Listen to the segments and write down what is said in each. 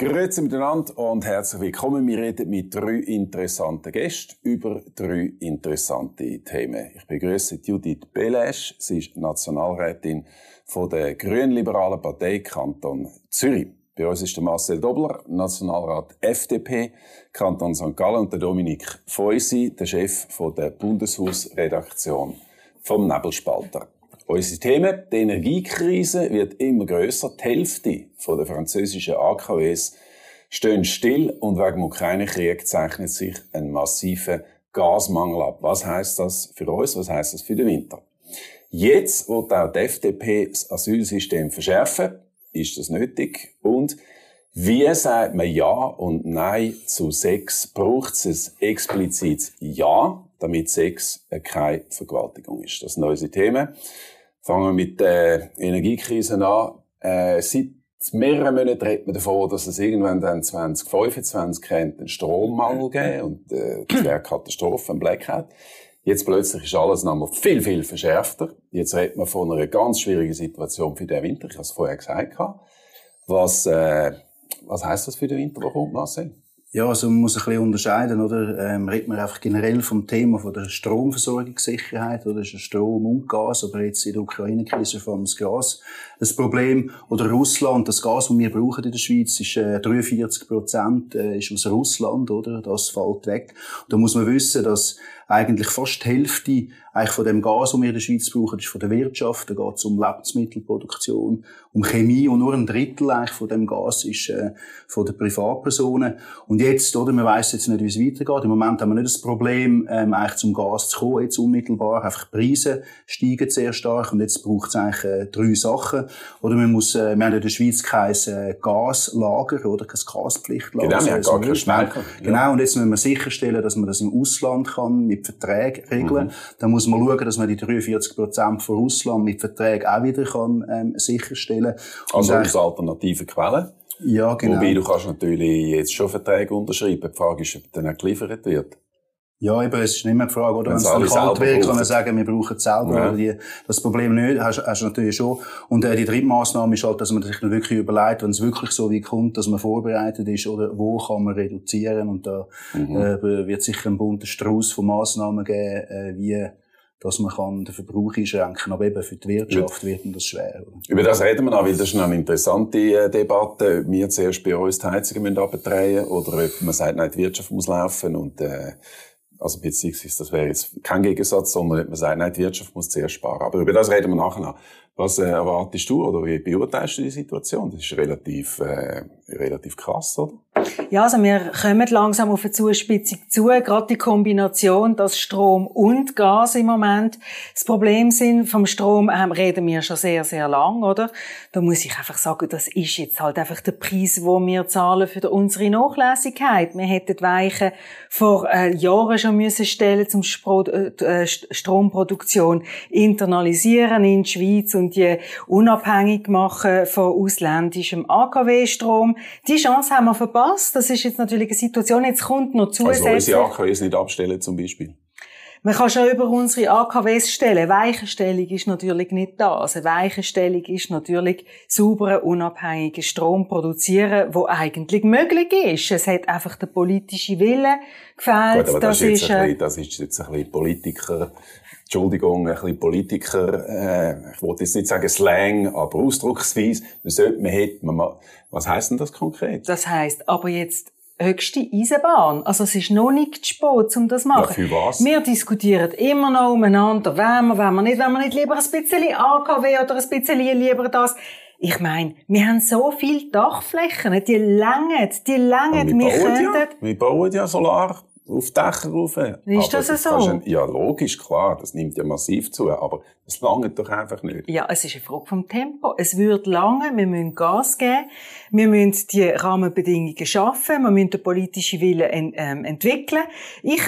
Grüezi miteinander und herzlich willkommen. Wir reden mit drei interessanten Gästen über drei interessante Themen. Ich begrüße Judith Belesch. Sie ist Nationalrätin von der Grünliberalen Partei Kanton Zürich. Bei uns ist der Marcel Dobler, Nationalrat FDP, Kanton St. Gallen und der Dominik Feusi, der Chef von der Bundeshausredaktion vom Nebelspalter. Unsere Themen, die Energiekrise wird immer größer. Die Hälfte der französischen AKWs stehen still und wegen dem Ukraine-Krieg zeichnet sich ein massiver Gasmangel ab. Was heißt das für uns? Was heißt das für den Winter? Jetzt wird auch die FDP das Asylsystem verschärfen. Ist das nötig? Und wie sagt man Ja und Nein zu Sex? Braucht es ein explizites Ja, damit Sex keine Vergewaltigung ist? Das sind unsere Themen. Fangen wir mit der Energiekrise an. Äh, seit mehreren Monaten redet man davon, dass es irgendwann dann 2025 einen Strommangel geben und äh, das wäre Katastrophe, ein Blackout. Jetzt plötzlich ist alles nochmal viel, viel verschärfter. Jetzt redet man von einer ganz schwierigen Situation für den Winter. Ich habe es vorher gesagt. Was, äh, was heisst das für den Winter, der kommt, Marcel? Ja, also man muss ein bisschen unterscheiden, oder? Ähm, redet man einfach generell vom Thema von der Stromversorgungssicherheit, oder? ist Strom und Gas, aber jetzt in der Ukraine-Krise vor allem das Gas das Problem. Oder Russland, das Gas, das wir brauchen in der Schweiz, ist äh, 43 Prozent äh, ist aus Russland, oder? Das fällt weg. Und da muss man wissen, dass eigentlich fast die Hälfte eigentlich von dem Gas, das wir in der Schweiz brauchen, ist von der Wirtschaft. Da geht es um Lebensmittelproduktion, um Chemie und nur ein Drittel eigentlich von dem Gas ist äh, von den Privatpersonen. Und jetzt, oder, man weiß jetzt nicht, wie es weitergeht. Im Moment haben wir nicht das Problem, ähm, eigentlich zum Gas zu kommen, jetzt unmittelbar. Einfach die Preise steigen sehr stark und jetzt braucht es eigentlich äh, drei Sachen. Oder man muss, äh, wir haben in der Schweiz kein äh, Gaslager oder kein Gaspflichtlager. Genau, wir haben gar keinen Speicher. Genau, und jetzt müssen wir sicherstellen, dass man das im Ausland kann, mit Verträgen regeln. Mhm. Muss man schauen, dass man die 43 Prozent von Russland mit Verträgen auch wieder kann, ähm, sicherstellen Also aus alternativen Quellen? Ja, genau. Wobei du kannst natürlich jetzt schon Verträge unterschreiben. Die Frage ist, ob dann auch geliefert wird. Ja, eben, es ist nicht mehr die Frage, oder? Wenn es dann kalt wird, kann man sagen, wir brauchen es selber. Ja. Die, das Problem nicht, hast, hast du natürlich schon. Und äh, die dritte Massnahme ist halt, dass man sich dann wirklich überlegt, wenn es wirklich so wie kommt, dass man vorbereitet ist, oder wo kann man reduzieren. Und da mhm. äh, wird sicher ein bunter Strauß von Massnahmen geben, äh, wie dass man kann den Verbrauch einschränken kann. Aber eben für die Wirtschaft wird das schwer. Oder? Über das reden wir noch, weil das ist eine interessante äh, Debatte, ob wir zuerst bei uns die Heizungen abdrehen oder ob man sagt, nein, die Wirtschaft muss laufen und äh, also beziehungsweise, das wäre jetzt kein Gegensatz, sondern man sagt, nein, die Wirtschaft muss zuerst sparen. Aber über das reden wir nachher noch. Was äh, erwartest du oder wie beurteilst du die Situation? Das ist relativ, äh, relativ krass, oder? Ja, also wir kommen langsam auf eine Zuspitzung zu. Gerade die Kombination, dass Strom und Gas im Moment das Problem sind. Vom Strom ähm, reden wir schon sehr, sehr lang, oder? Da muss ich einfach sagen, das ist jetzt halt einfach der Preis, wo wir zahlen für unsere Nachlässigkeit. Wir hätten Weichen vor äh, Jahren schon müssen stellen zum Spro äh, Stromproduktion internalisieren in die Schweiz und die unabhängig machen von ausländischem AKW-Strom. Die Chance haben wir verpasst. Das ist jetzt natürlich eine Situation. Jetzt kommt noch zusätzlich... Also unsere AKWs nicht abstellen zum Beispiel? Man kann schon über unsere AKWs stellen. Weichenstellung ist natürlich nicht da. Also Weichenstellung ist natürlich sauberen, unabhängigen Strom produzieren, wo eigentlich möglich ist. Es hat einfach der politische Wille gefehlt. Gut, aber das, das, ist, jetzt ein bisschen, das ist jetzt ein bisschen Politiker Entschuldigung, ein bisschen Politiker, äh, ich wollte jetzt nicht sagen Slang, aber Ausdrucksweise, man sollte, man hätte, man, was heisst denn das konkret? Das heisst, aber jetzt höchste Eisenbahn. Also es ist noch nicht zu spät, um das zu machen. Ja, für was? Wir diskutieren immer noch umeinander, wenn wir, wenn wir nicht, wenn wir nicht lieber ein bisschen AKW oder ein bisschen lieber das. Ich meine, wir haben so viele Dachflächen, die längen, die längen. Wir, wir, könnten... ja, wir bauen ja Solar auf Dächer rauf. Ist das, das so? ja, logisch, klar, das nimmt ja massiv zu, aber es langt doch einfach nicht. Ja, es ist eine Frage vom Tempo. Es wird lange, wir müssen Gas geben, wir müssen die Rahmenbedingungen schaffen, wir müssen den politischen Willen ähm, entwickeln. Ich,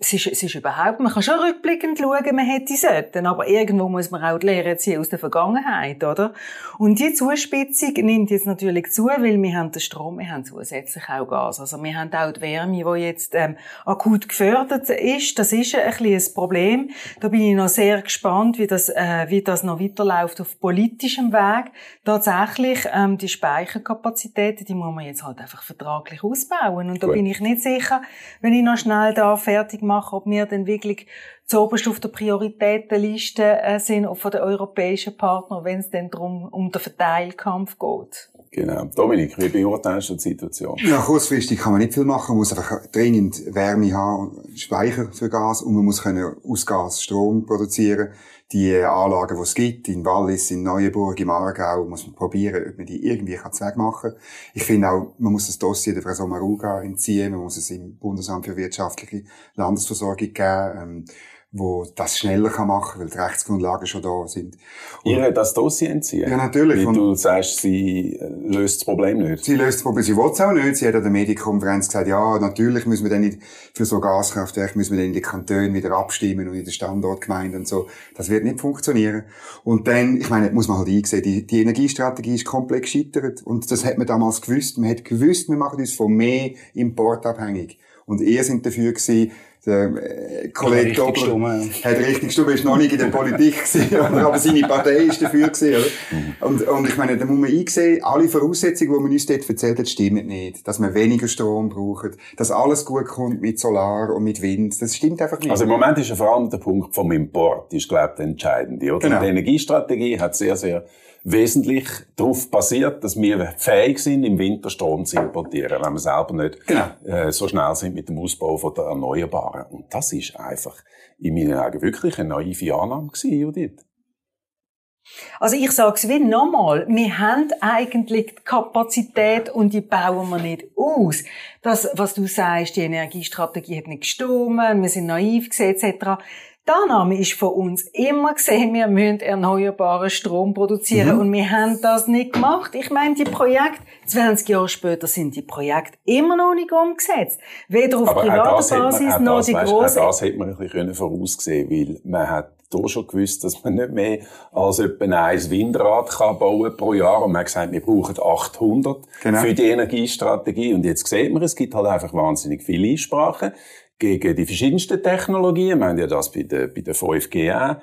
es, ist, es ist überhaupt, man kann schon rückblickend schauen, man hätte sollten, aber irgendwo muss man auch die Lehre ziehen aus der Vergangenheit, oder? Und die Zuspitzung nimmt jetzt natürlich zu, weil wir haben den Strom, wir haben zusätzlich auch Gas. Also wir haben auch die Wärme, die jetzt ähm, akut gefördert ist. Das ist ein bisschen ein Problem. Da bin ich noch sehr gespannt, wie das das, äh, wie das noch weiterläuft auf politischem Weg. Tatsächlich, ähm, die Speicherkapazitäten, die muss man jetzt halt einfach vertraglich ausbauen. Und da Gut. bin ich nicht sicher, wenn ich noch schnell da fertig mache, ob wir dann wirklich zuoberst auf der Prioritätenliste äh, sind von den europäischen Partnern, wenn es dann darum um den Verteilkampf geht. Genau. Dominik, wie beurteilst du die Situation? Ja, kurzfristig kann man nicht viel machen. Man muss einfach dringend Wärme haben, Speicher für Gas und man muss können aus Gas Strom produzieren. Die Anlagen, die es gibt, in Wallis, in Neuenburg, im Aargau, muss man probieren, ob man die irgendwie kann machen kann. Ich finde auch, man muss das Dossier der Frau Sommaruga entziehen, man muss es im Bundesamt für wirtschaftliche Landesversorgung geben. Ähm, wo das schneller kann machen, weil die Rechtsgrundlagen schon da sind. Und Ihr das Dossier entziehen? Ja, natürlich. Weil du sagst, sie äh, löst das Problem nicht. Sie löst das Problem, sie will es auch nicht. Sie hat an der Medienkonferenz gesagt, ja, natürlich müssen wir dann nicht, für so Gaskraftwerke müssen wir dann in die Kantone wieder abstimmen und in den Standortgemeinden und so. Das wird nicht funktionieren. Und dann, ich meine, muss man halt einsehen, die, die Energiestrategie ist komplett gescheitert. Und das hat man damals gewusst. Man hat gewusst, wir machen uns von mehr Import abhängig. Und ihr sind dafür gewesen, der äh, Kollege Dobler hat richtig gestimmt, ist noch nicht in der Politik gewesen, aber seine Partei ist dafür gewesen, oder? Mhm. Und, und ich meine, da muss man einsehen, alle Voraussetzungen, die man uns dort erzählt hat, stimmen nicht. Dass man weniger Strom braucht, dass alles gut kommt mit Solar und mit Wind, das stimmt einfach nicht. Also im Moment ist ja vor allem der Punkt vom Import, ist, glaube ich, der entscheidende, oder? Genau. Die Energiestrategie hat sehr, sehr wesentlich darauf basiert, dass wir fähig sind, im Winter Strom zu importieren, wenn wir selber nicht genau. äh, so schnell sind mit dem Ausbau von der Erneuerbaren. Und das ist einfach in meinen Augen wirklich eine naive Annahme gewesen, Judith. Also ich sage es wie nochmal, wir haben eigentlich die Kapazität und die bauen wir nicht aus. Das, was du sagst, die Energiestrategie hat nicht gestimmt, wir sind naiv etc. Die Annahme ist von uns immer gesehen, wir müssen erneuerbaren Strom produzieren mhm. und wir haben das nicht gemacht. Ich meine, die Projekte, 20 Jahre später sind die Projekte immer noch nicht umgesetzt. Weder auf privater Basis noch die großen. das hätte man ein bisschen voraussehen weil man hat hier schon gewusst, dass man nicht mehr als etwa ein Windrad kann bauen pro Jahr. Und man hat gesagt, wir brauchen 800 genau. für die Energiestrategie. Und jetzt sieht man, es gibt halt einfach wahnsinnig viele Einsprachen gegen die verschiedensten Technologien. Wir haben ja das bei der, bei der 5G auch.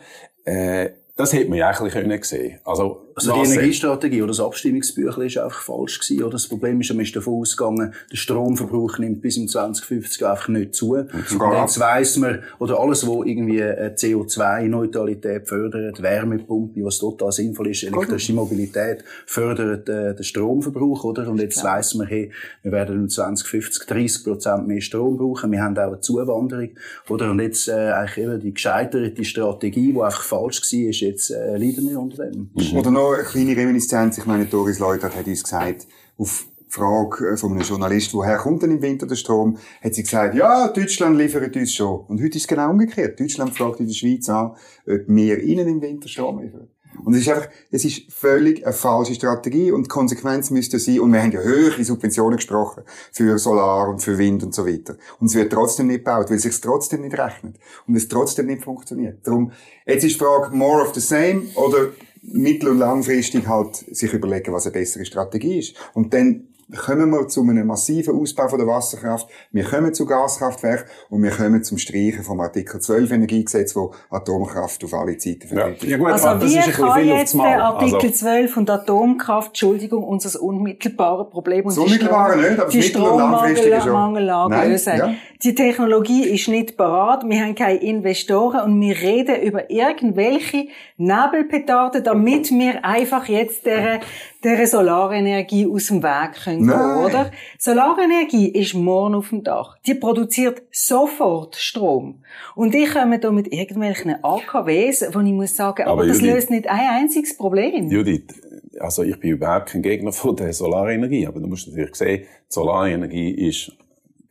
Äh, das hätte man ja eigentlich können sehen. Also, also die Energiestrategie oder das Abstimmungsbüchlein ist einfach falsch gewesen. Oder das Problem ist, man ist davon ausgegangen, der Stromverbrauch nimmt bis im 2050 einfach nicht zu. Und, und jetzt weiss man, oder alles, was irgendwie CO2-Neutralität fördert, Wärmepumpe, was total sinnvoll ist, elektrische Mobilität, fördert äh, den Stromverbrauch, oder? Und jetzt weiss man, hey, wir werden im 2050 30 Prozent mehr Strom brauchen. Wir haben auch eine Zuwanderung, oder? Und jetzt, äh, eigentlich eben die gescheiterte Strategie, die einfach falsch war, ist jetzt, äh, leiden wir unter dem. Mhm. Oder noch eine kleine Reminiszenz. Ich meine, Doris Leutert hat uns gesagt, auf Frage äh, von einem Journalist, woher kommt denn im Winter der Strom, hat sie gesagt, ja, Deutschland liefert uns schon. Und heute ist es genau umgekehrt. Deutschland fragt in der Schweiz an, ob wir ihnen im Winter Strom liefern. Und es ist einfach, es ist völlig eine falsche Strategie und die Konsequenz müsste sein, und wir haben ja höhere Subventionen gesprochen für Solar und für Wind und so weiter. Und es wird trotzdem nicht gebaut, weil es sich trotzdem nicht rechnet. Und es trotzdem nicht funktioniert. Darum, jetzt ist die Frage, more of the same oder mittel- und langfristig halt sich überlegen, was eine bessere Strategie ist. Und dann kommen wir zu einem massiven Ausbau von der Wasserkraft, wir kommen zu Gaskraftwerken und wir kommen zum Streichen vom Artikel 12 Energiegesetz, wo Atomkraft auf alle Zeiten verbietet. Ja. ja gut, also das wie ist kann jetzt der Artikel also. 12 und Atomkraft, Entschuldigung, unser unmittelbares Problem und das unmittelbare nicht, aber die Strommangellage lösen. Ja. Die Technologie ist nicht parat, wir haben keine Investoren und wir reden über irgendwelche Nebelpetarden, damit wir einfach jetzt der, der Solarenergie aus dem Weg können gehen, oder? Solarenergie ist morgen auf dem Dach. Die produziert sofort Strom. Und ich komme da mit irgendwelchen AKWs, wo ich muss sagen, aber, aber das Judith, löst nicht ein einziges Problem. Judith, also ich bin überhaupt kein Gegner von der Solarenergie, aber du musst natürlich sehen, die Solarenergie ist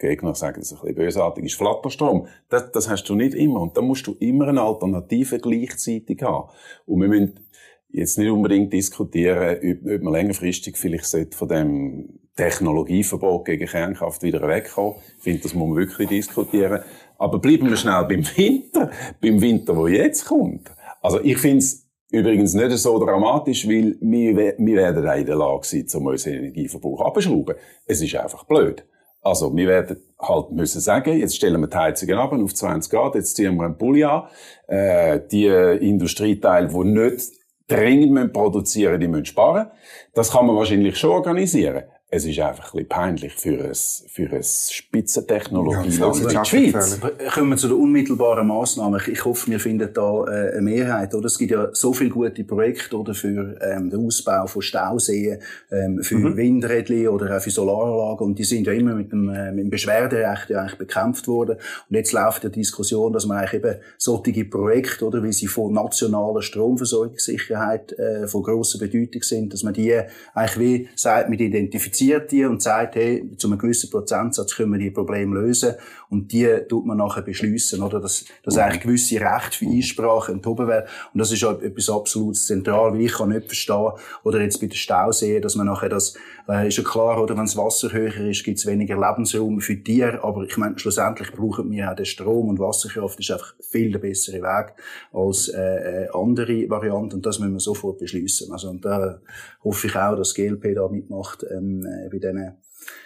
Gegner sagen das ein bisschen bösartig, ist Flatterstrom. Das, das hast du nicht immer. Und da musst du immer eine Alternative gleichzeitig haben. Und wir müssen jetzt nicht unbedingt diskutieren, ob, ob man längerfristig vielleicht von dem Technologieverbot gegen Kernkraft wieder wegkommen. Ich finde, das muss man wirklich diskutieren. Aber bleiben wir schnell beim Winter, beim Winter, wo jetzt kommt. Also ich finde es übrigens nicht so dramatisch, weil wir, wir werden auch in der Lage sein, um unseren Energieverbrauch abzuschrauben. Es ist einfach blöd. Also, wir werden halt müssen sagen, jetzt stellen wir die Heizungen ab auf 20 Grad, jetzt ziehen wir einen Pulli an. Äh, die Industrieteile, die nicht dringend produzieren müssen, die müssen sparen. Das kann man wahrscheinlich schon organisieren es ist einfach ein bisschen peinlich für ein, für ein Spitzentechnologieland ja, wie die Schweiz. Kommen wir zu den unmittelbaren Massnahmen. Ich hoffe, wir finden da äh, eine Mehrheit. Oder? Es gibt ja so viele gute Projekte oder, für ähm, den Ausbau von Stauseen, ähm, für mhm. Windrädchen oder auch für Solaranlagen. Und die sind ja immer mit dem, äh, mit dem Beschwerderecht ja eigentlich bekämpft worden. Und jetzt läuft die Diskussion, dass man eigentlich eben solche Projekte, oder, wie sie von nationaler Stromversorgungssicherheit äh, von grosser Bedeutung sind, dass man die eigentlich wie sagt, mit identifiziert identifiziert die und sagt, hey, zu einem gewissen Prozentsatz können wir die Probleme lösen. Und die tut man nachher beschließen, oder? Dass, dass eigentlich gewisse Rechte für Einsprache enthoben werden. Und das ist etwas absolut zentral, weil ich kann nicht verstehen, oder jetzt bei den Stauseen, dass man nachher das, äh, ist ja klar, oder? Wenn das Wasser höher ist, gibt es weniger Lebensraum für Tiere. Aber ich meine, schlussendlich brauchen wir auch den Strom und Wasserkraft ist einfach viel der bessere Weg als, äh, äh, andere Varianten. Und das müssen wir sofort beschließen. Also, und da hoffe ich auch, dass GLP da mitmacht, ähm, äh, bei diesen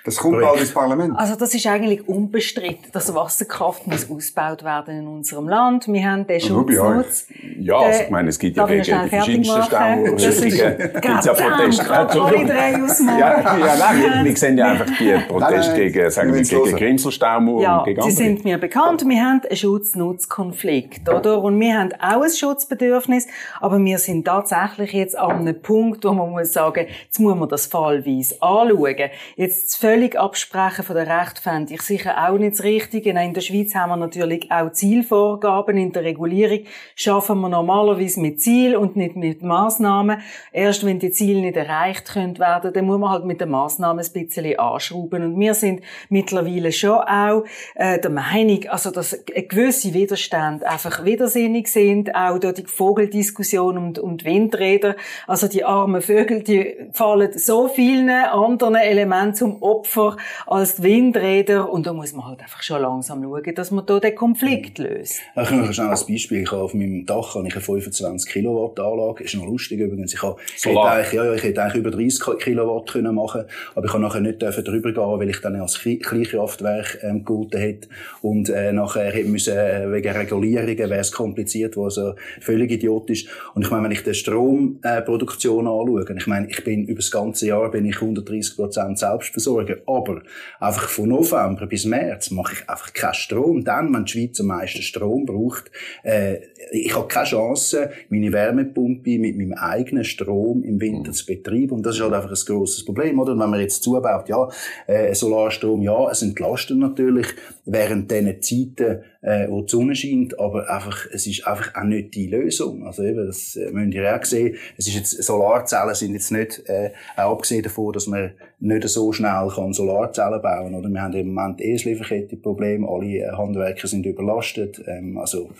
das kommt bald ins Parlament. Also das ist eigentlich unbestritten, dass Wasserkraft muss ausgebaut werden in unserem Land. Wir haben den Schutznutz. Ja, also ich meine, es gibt ja gegen die verschiedensten Staurüstungen. Gibt ja Proteste. Ja, ja, nein, wir sehen ja einfach die Proteste gegen, sagen wir, gegen Grimselstaumauer ja, und gegen andere. die sind mir bekannt. Wir haben einen Schutz-Nutz-Konflikt, oder? Und wir haben auch ein Schutzbedürfnis, aber wir sind tatsächlich jetzt an einem Punkt, wo man muss sagen, jetzt muss man das fallweise anschauen. Jetzt das völlig Absprechen von der Recht fände ich sicher auch nicht das Richtige. In der Schweiz haben wir natürlich auch Zielvorgaben. In der Regulierung schaffen wir normalerweise mit Ziel und nicht mit Maßnahmen. Erst wenn die Ziele nicht erreicht können werden, dann muss man halt mit den Maßnahmen ein bisschen anschrauben. Und wir sind mittlerweile schon auch äh, der Meinung, also dass gewisse Widerstände einfach widersinnig sind. Auch durch die Vogeldiskussion und, und Windräder. Also die armen Vögel, die fallen so vielen anderen Elementen zum Opfer als die Windräder. Und da muss man halt einfach schon langsam schauen, dass man da den Konflikt löst. Ich kann schnell ein Beispiel. Ich habe auf meinem Dach habe ich eine 25 Kilowatt Anlage. Ist noch lustig übrigens. Ich, habe, ich, hätte eigentlich, ja, ich hätte eigentlich über 30 Kilowatt können machen aber ich kann nachher nicht drüber gehen, weil ich dann als Kleinkraftwerk ähm, gelten hätte. Und äh, nachher hätte müssen, äh, wegen Regulierungen wäre es kompliziert, was also völlig idiotisch. Und ich meine, wenn ich die Stromproduktion äh, anschaue, ich meine, ich bin über das ganze Jahr bin ich 130 Prozent selbstversorgt versorgen. Aber einfach von November bis März mache ich einfach keinen Strom. Dann, wenn die Schweiz am meisten Strom braucht, äh, ich habe keine Chance, meine Wärmepumpe mit meinem eigenen Strom im Winter zu betreiben. Und das ist halt einfach ein grosses Problem, oder? Und wenn man jetzt zubaut, ja, äh, Solarstrom, ja, es entlastet natürlich während diesen Zeiten, äh, wo die Sonne scheint, aber einfach, es ist einfach auch nicht die Lösung. Also eben, das äh, müsst ihr auch sehen. Es ist jetzt, Solarzellen sind jetzt nicht, äh, auch abgesehen davon, dass man nicht so schnell kann Solarzellen bauen, oder? Wir haben im Moment eh das Lieferkettenproblem, alle äh, Handwerker sind überlastet, ähm, also,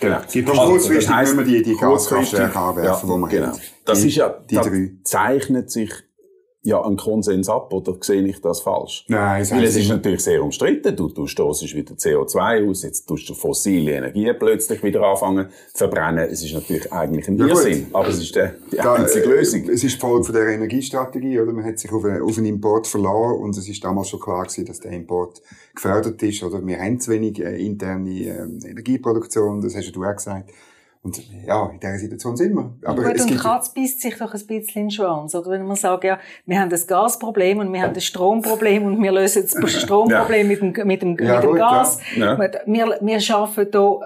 Genau. Die kurzfristig das heisst, müssen wir die, die Gaskraftwerke anwerfen, ja, die wir genau. haben. Das die, ist ja, die drei. zeichnet sich ja einen Konsens ab, oder sehe ich das falsch? Nein, Weil es ist natürlich sehr umstritten. Du, du stoßest wieder CO2 aus, jetzt tust du fossile Energien plötzlich wieder anfangen zu verbrennen. Es ist natürlich eigentlich ein ja, Irrsinn, aber es ist die, die da, einzige Lösung. Es ist die Folge von der Energiestrategie, oder? Man hat sich auf einen, auf einen Import verloren und es ist damals schon klar gewesen, dass der Import gefördert ist, oder? Wir haben zu wenig äh, interne äh, Energieproduktion, das hast du auch gesagt. Und ja, in dieser Situation sind wir. Aber gut, es und Katz beißt sich doch ein bisschen in den Schwanz. Oder wenn man sagt, ja, wir haben das Gasproblem und wir haben das Stromproblem und wir lösen das Stromproblem mit dem, mit dem, ja, mit dem gut, Gas. Ja. Wir, wir schaffen hier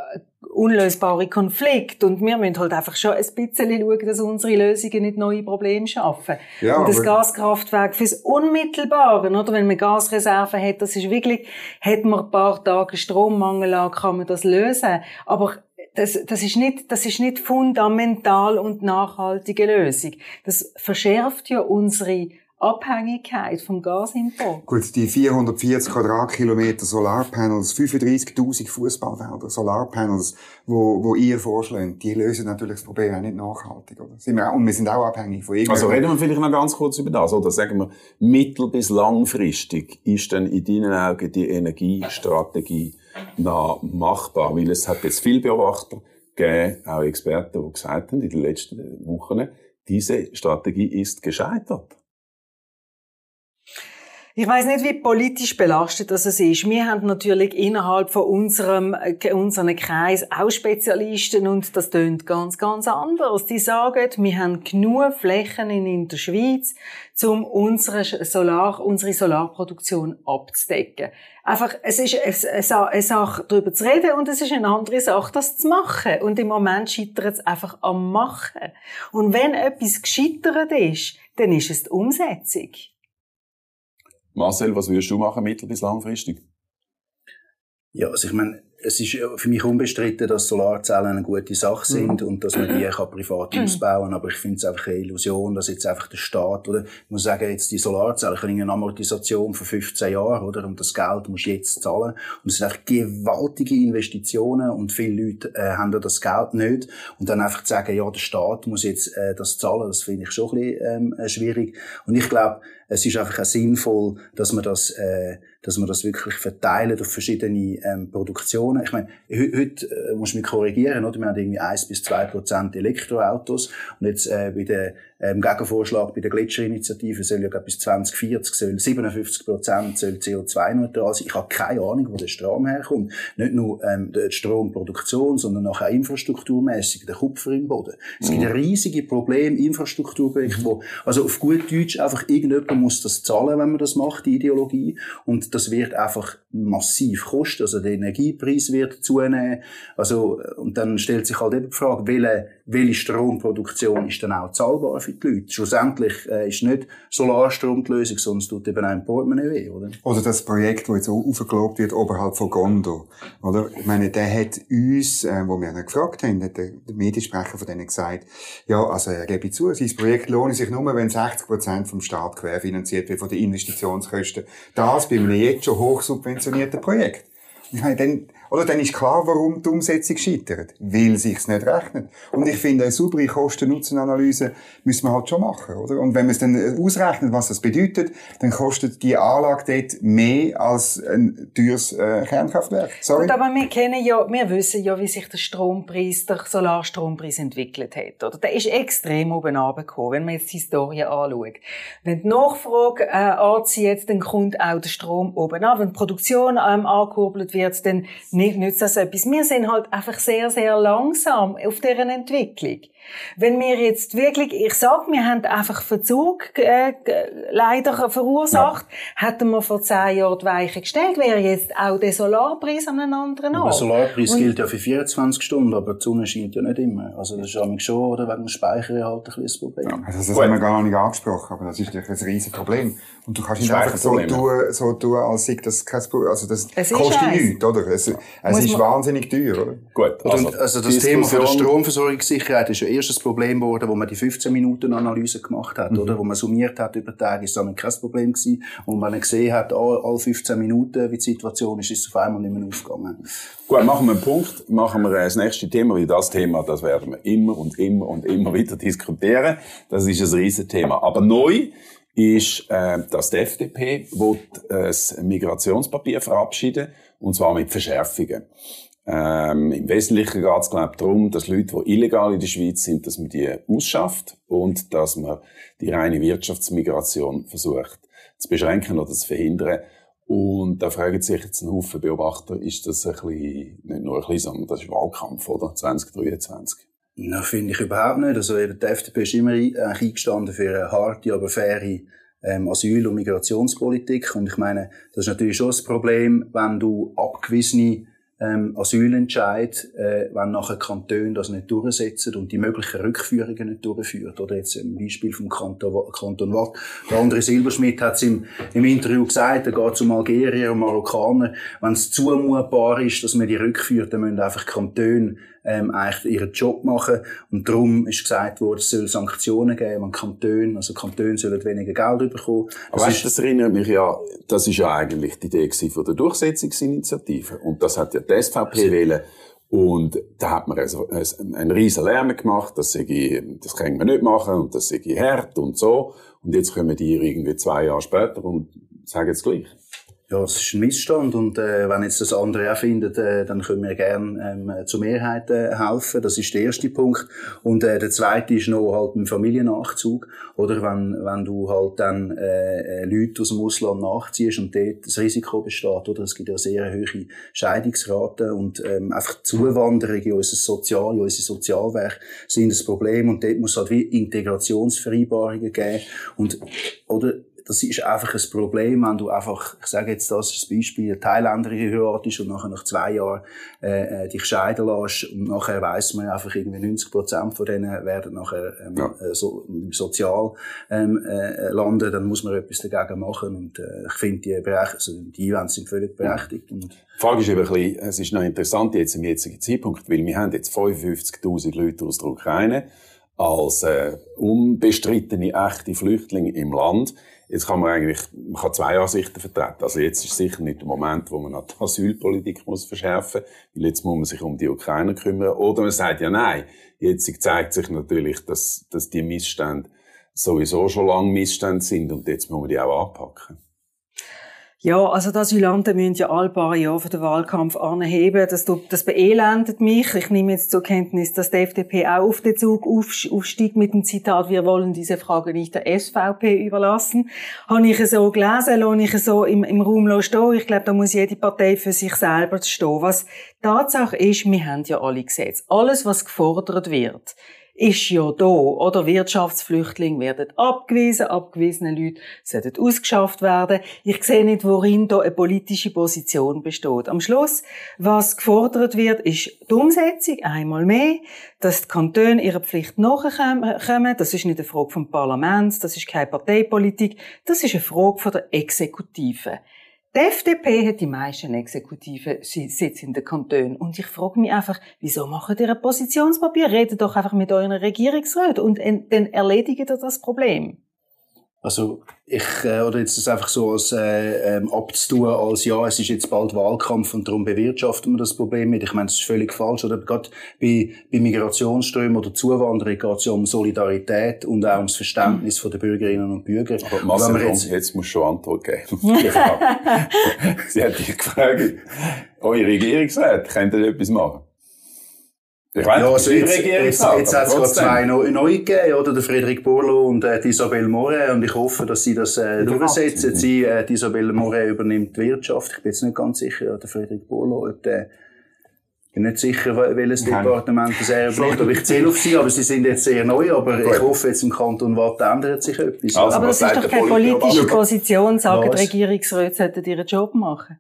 unlösbare Konflikte. Und wir müssen halt einfach schon ein bisschen schauen, dass unsere Lösungen nicht neue Probleme schaffen. Ja, und das Gaskraftwerk fürs Unmittelbare, oder? Wenn man Gasreserven hat, das ist wirklich, hat man ein paar Tage Strommangel an, kann man das lösen. Aber das, das, ist nicht, das ist nicht fundamental und nachhaltige Lösung. Das verschärft ja unsere Abhängigkeit vom Gasimport. Gut, die 440 Quadratkilometer Solarpanels, 35.000 Fußballfelder Solarpanels, wo, wo ihr vorschlägt, die lösen natürlich das Problem auch nicht nachhaltig, oder? Sind wir auch, und wir sind auch abhängig von irgendwas. Also reden wir vielleicht noch ganz kurz über das, oder sagen wir, mittel- bis langfristig ist dann in deinen Augen die Energiestrategie noch machbar? Weil es hat jetzt viele Beobachter gegeben, auch Experten, die gesagt haben in den letzten Wochen, diese Strategie ist gescheitert. Ich weiß nicht, wie politisch belastet das ist. Wir haben natürlich innerhalb von unserem, äh, unseren Kreis auch Spezialisten und das tönt ganz, ganz anders. Die sagen, wir haben genug Flächen in der Schweiz, um unsere Solar, unsere Solarproduktion abzudecken. Einfach, es ist eine Sache, darüber zu reden und es ist eine andere Sache, das zu machen. Und im Moment scheitert es einfach am Machen. Und wenn etwas gescheitert ist, dann ist es die Umsetzung. Marcel, was würdest du machen mittel- bis langfristig? Ja, also ich meine, es ist für mich unbestritten, dass Solarzellen eine gute Sache sind mhm. und dass man die kann privat mhm. ausbauen kann. Aber ich finde es einfach eine Illusion, dass jetzt einfach der Staat, oder, ich muss sagen, jetzt die Solarzellen können eine Amortisation von 15 Jahren, oder? Und das Geld musst du jetzt zahlen. Und es sind einfach gewaltige Investitionen und viele Leute äh, haben ja das Geld nicht. Und dann einfach zu sagen, ja, der Staat muss jetzt äh, das zahlen, das finde ich schon ein bisschen ähm, schwierig. Und ich glaube, es ist einfach auch sinnvoll, dass man das, äh, dass man das wirklich verteilt auf verschiedene ähm, Produktionen. Ich meine, heute äh, muss ich mich korrigieren, oder? Wir haben irgendwie eins bis zwei Prozent Elektroautos und jetzt äh, bei der ähm, Gegenvorschlag bei der Gletscherinitiative soll ja bis 2040 soll 57 Prozent soll CO2-neutral sein. Ich habe keine Ahnung, wo der Strom herkommt. Nicht nur ähm, die Stromproduktion, sondern auch infrastrukturmäßig der Kupfer im Boden. Es gibt mhm. riesige Probleme, Infrastrukturprojekte, wo, also auf gut Deutsch einfach irgendjemand muss das zahlen, wenn man das macht, die Ideologie. Und das wird einfach massiv kosten. Also der Energiepreis wird zunehmen. Also, und dann stellt sich halt eben die Frage, welche, welche Stromproduktion ist dann auch zahlbar für die Leute? Schlussendlich äh, ist nicht Solarstrom die Lösung, es tut eben auch ein Portemonnaie weh, oder? Oder das Projekt, das jetzt aufgelobt wird, oberhalb von Gondo. Oder? Ich meine, der hat uns, äh, wo wir ihn gefragt haben, hat der, der Mediensprecher von denen gesagt, ja, also er gebe zu, sein Projekt lohne sich nur, wenn 60 Prozent vom Staat querfinanziert wird von den Investitionskosten. Das bei einem jetzt schon hochsubventionierten Projekt. Ich meine, dann, oder dann ist klar, warum die Umsetzung scheitert. Weil sich's nicht rechnet. Und ich finde, eine saubere Kosten-Nutzen-Analyse müssen wir halt schon machen, oder? Und wenn man es dann äh, ausrechnet, was das bedeutet, dann kostet die Anlage dort mehr als ein teures äh, Kernkraftwerk. Sorry. Gut, aber wir kennen ja, wir wissen ja, wie sich der Strompreis, der Solarstrompreis entwickelt hat, oder? Der ist extrem oben runtergekommen, wenn man jetzt die Historie anschaut. Wenn die Nachfrage äh, anzieht, dann kommt auch der Strom oben an. Wenn die Produktion ähm, angekurbelt wird, dann nicht nützt das etwas. Wir sind halt einfach sehr, sehr langsam auf deren Entwicklung. Wenn wir jetzt wirklich, ich sag, wir haben einfach Verzug äh, leider verursacht, ja. hätten wir vor zehn Jahren die Weiche gestellt, wäre jetzt auch der Solarpreis an einem anderen Ort. Der Solarpreis Und gilt ja für 24 Stunden, aber die Sonne scheint ja nicht immer. Also das ist schon oder wegen dem Speichergehalt ein bisschen das Problem. Ja, also das Gut. haben wir gar nicht angesprochen, aber das ist natürlich ein riesiges Problem. Und du kannst nicht einfach so tun, so tun, als sei das kein Problem. Also das es kostet nichts, oder? Es, es ist wahnsinnig teuer, oder? Gut. Also, also das Thema von der Stromversorgungssicherheit ist ja erstes Problem geworden, wo man die 15 Minuten Analyse gemacht hat, mhm. oder? Wo man summiert hat über Tage, ist dann kein Problem gewesen. Und man gesehen hat, alle 15 Minuten, wie die Situation ist, ist es auf einmal nicht mehr aufgegangen. Gut, machen wir einen Punkt, machen wir das nächste Thema, weil das Thema, das werden wir immer und immer und immer wieder diskutieren. Das ist ein Riesenthema. Aber neu ist, äh, dass die FDP will, äh, ein Migrationspapier verabschieden, und zwar mit Verschärfungen. Ähm, Im Wesentlichen geht es, glaube ich, darum, dass Leute, die illegal in der Schweiz sind, dass man die ausschafft und dass man die reine Wirtschaftsmigration versucht zu beschränken oder zu verhindern. Und da fragen sich jetzt ein Haufen Beobachter, ist das ein bisschen, nicht nur ein bisschen, sondern das ist Wahlkampf, oder? 2023. Na, finde ich überhaupt nicht. Also eben, die FDP ist immer eingestanden für eine harte, aber faire ähm, Asyl- und Migrationspolitik. Und ich meine, das ist natürlich schon das Problem, wenn du abgewiesene ähm, Asylentscheid, äh, wenn nachher Kantone das nicht durchsetzen und die möglichen Rückführungen nicht durchführen. Oder jetzt im Beispiel vom Kanton, Kanton Watt. Der andere Silberschmidt hat es im, im Interview gesagt, er geht zum Algerier und Marokkaner. Wenn es zumutbar ist, dass man die rückführt, dann müssen einfach Kantone ähm, eigentlich ihren Job machen. Und darum ist gesagt worden, es soll Sanktionen geben an Kantone. Also Kantone sollen weniger Geld bekommen. Das, weißt, das erinnert mich ja, das ist ja eigentlich die Idee von der Durchsetzungsinitiative. Und das hat ja die SVP wählen. Und da hat man also einen riesen Lärm gemacht, das, ich, das können wir nicht machen und das sei hart und so. Und jetzt kommen die irgendwie zwei Jahre später und sagen jetzt gleich. Ja, es ist ein Missstand und äh, wenn jetzt das andere auch findet, äh, dann können wir gerne ähm, zur Mehrheit äh, helfen. Das ist der erste Punkt. Und äh, der zweite ist noch halt ein Familiennachzug. Oder wenn, wenn du halt dann äh, äh, Leute aus dem Ausland nachziehst und dort das Risiko besteht. Oder es gibt ja sehr hohe Scheidungsraten und ähm, einfach Zuwanderung in unser Sozial, in unsere Sozialwerk sind das Problem und dort muss halt wie Integrationsvereinbarungen geben. Und, oder das ist einfach ein Problem, wenn du einfach, ich sage jetzt das als Beispiel, eine Thailänderin heiratest und nachher nach zwei Jahren äh, äh, dich scheiden lässt und nachher weiss man einfach irgendwie 90 Prozent von denen werden nachher ähm, ja. äh, so, im Sozial ähm, äh, landen, dann muss man etwas dagegen machen und äh, ich finde die, Berech also die Events sind völlig berechtigt. Und die Frage ist eben ein bisschen, es ist noch interessant jetzt im jetzigen Zeitpunkt, weil wir haben jetzt 55'000 Leute aus der Ukraine als äh, unbestrittene echte Flüchtlinge im Land. Jetzt kann man eigentlich, man kann zwei Ansichten vertreten. Also jetzt ist sicher nicht der Moment, wo man an die Asylpolitik muss verschärfen, weil jetzt muss man sich um die Ukrainer kümmern. Oder man sagt ja nein. Jetzt zeigt sich natürlich, dass, dass die Missstände sowieso schon lange Missstände sind und jetzt muss man die auch anpacken. Ja, also die Asylanten müssen ja alle paar Jahre für den Wahlkampf anheben. Das, das beelendet mich. Ich nehme jetzt zur Kenntnis, dass die FDP auch auf den Zug aufsteigt mit dem Zitat, wir wollen diese Frage nicht der SVP überlassen. Habe ich so gelesen, lohne ich so im, im Raum stehen. Ich glaube, da muss jede Partei für sich selber stehen. Was Tatsache ist, wir haben ja alle Gesetze. Alles, was gefordert wird, ist ja da, oder? Wirtschaftsflüchtlinge werden abgewiesen, abgewiesene Leute sollten ausgeschafft werden. Ich sehe nicht, worin da eine politische Position besteht. Am Schluss, was gefordert wird, ist die Umsetzung, einmal mehr, dass die Kantone ihrer Pflicht nachkommen. Das ist nicht eine Frage vom Parlament, das ist keine Parteipolitik, das ist eine Frage von der Exekutive. Die FDP hat die meisten exekutiven Sitze in den Kantonen. Und ich frage mich einfach, wieso macht ihr ein Positionspapier? Redet doch einfach mit euren Regierungsräten und dann erledigt ihr das Problem. Also ich, äh, oder jetzt das einfach so als äh, ähm, abzutun, als ja, es ist jetzt bald Wahlkampf und darum bewirtschaften wir das Problem mit. Ich meine, das ist völlig falsch. Oder gerade bei, bei Migrationsströmen oder Zuwanderung geht es ja um Solidarität und auch ums Verständnis von der Bürgerinnen und Bürger. Aber Marcel, jetzt, jetzt muss schon Antwort geben. Sie hat dich gefragt, eure Regierungsräte, könnt ihr etwas machen? Ich weiß, ja, also jetzt, jetzt, jetzt hat es gerade zwei neue, gegeben, oder? Der Friedrich Burlo und äh, die Isabelle Moret. Und ich hoffe, dass sie das äh, durchsetzen. Sie, äh, die Isabelle Moret übernimmt die Wirtschaft. Ich bin jetzt nicht ganz sicher, der Friedrich Burlo, ob der ich bin nicht sicher, welches Departement das er übernimmt. Aber ich zähle auf sie, aber sie sind jetzt sehr neu. Aber ich hoffe, jetzt im Kanton Watt ändert sich etwas. Also, aber das ist doch keine politische Position, sagen die Regierungsräte sollten ihren Job machen.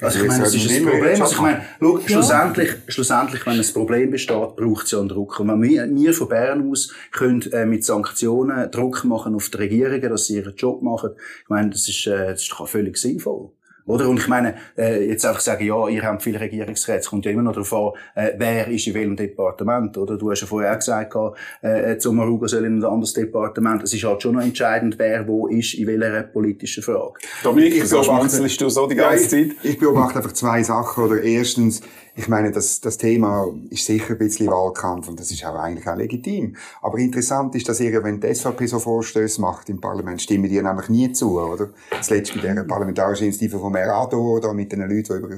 Also, ich meine, das ist ein Problem. Also, ich meine, schau, ja. schlussendlich, schlussendlich, wenn ein Problem besteht, braucht es ja einen Druck. Und wenn wir, wir von Bern aus können, äh, mit Sanktionen Druck machen auf die Regierungen, dass sie ihren Job machen, ich meine, das ist, äh, das ist völlig sinnvoll. Oder? Und ich meine, äh, jetzt einfach sagen, ja, ihr habt viele Regierungsräte, es kommt ja immer noch darauf an, äh, wer ist in welchem Departement, oder? Du hast ja vorher auch gesagt, äh, Sommaruga soll in ein anderes Departement. Es ist halt schon noch entscheidend, wer wo ist, in welcher politischen Frage. Dominik, ich beobachte, du so die ganze ja, Zeit? Ich, ich beobachte einfach zwei Sachen, oder? Erstens, ich meine, das, das Thema ist sicher ein bisschen Wahlkampf und das ist auch eigentlich auch legitim. Aber interessant ist, dass ihr, wenn die SVP so Vorstöße macht im Parlament, stimmen die nämlich nie zu, oder? Zuletzt bei dieser parlamentarischen Initiative vom Merado, da mit den Leuten, die über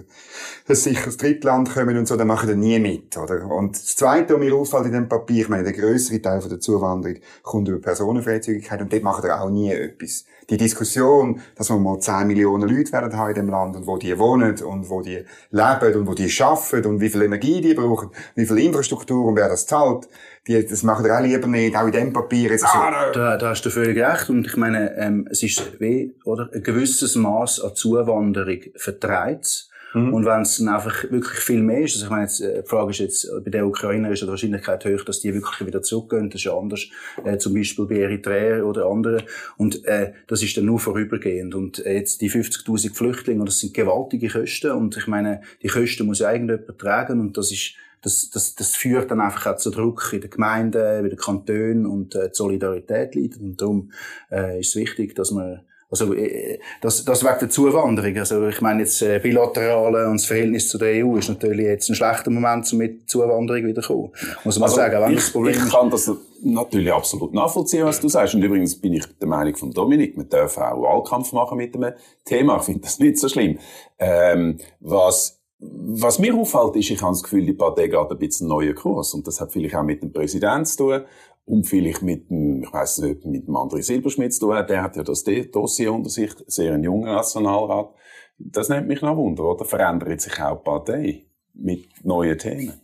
ein sicheres Drittland kommen und so, dann machen die nie mit, oder? Und das Zweite, was mir auffällt in dem Papier, ich meine, der größere Teil von der Zuwanderung kommt über Personenfreizügigkeit und dort macht er auch nie etwas die Diskussion, dass wir mal 10 Millionen Leute werden haben in dem Land und wo die wohnen und wo die leben und wo die arbeiten und wie viel Energie die brauchen, wie viel Infrastruktur und wer das zahlt, die, das machen wir auch lieber nicht, auch in dem Papier. Jetzt ah, da, da hast du völlig recht. Und ich meine, ähm, es ist wie, oder, ein gewisses Maß an Zuwanderung vertreibt Mhm. Und wenn es dann einfach wirklich viel mehr ist, also ich meine, jetzt, äh, die Frage ist jetzt, bei der Ukrainer ist die Wahrscheinlichkeit hoch, dass die wirklich wieder zurückgehen. Das ist ja anders, äh, zum Beispiel bei Eritrea oder anderen. Und äh, das ist dann nur vorübergehend. Und äh, jetzt die 50'000 Flüchtlinge, das sind gewaltige Kosten. Und ich meine, die Kosten muss ja irgendjemand tragen. Und das ist das, das, das führt dann einfach auch zu Druck in den Gemeinden, in den Kantonen und äh, die Solidarität leidet. Und darum äh, ist es wichtig, dass man Also, äh, das, das wegen der Zuwanderung. Also, ich meine jetzt, äh, bilaterale und das Verhältnis zu der EU ist natürlich jetzt ein schlechter Moment, um mit Zuwanderung wieder kommen. Muss man also, sagen, wenn ich, das Problem ich kann das natürlich absolut nachvollziehen, was du sagst. Und übrigens bin ich der Meinung von Dominik, man darf auch Wahlkampf machen mit dem Thema. Ich finde das nicht so schlimm. Ähm, was was mir auffällt, ist, ich habe das Gefühl, die Partei geht ein bisschen einen neuen Kurs. Und das hat vielleicht auch mit dem Präsidenten zu tun und vielleicht mit dem, ich weiß nicht, mit dem André Silberschmidt zu tun. Der hat ja das Dossier unter sich, sehr ein junger Nationalrat. Das nimmt mich noch Wunder, oder? Verändert sich auch die Partei mit neuen Themen?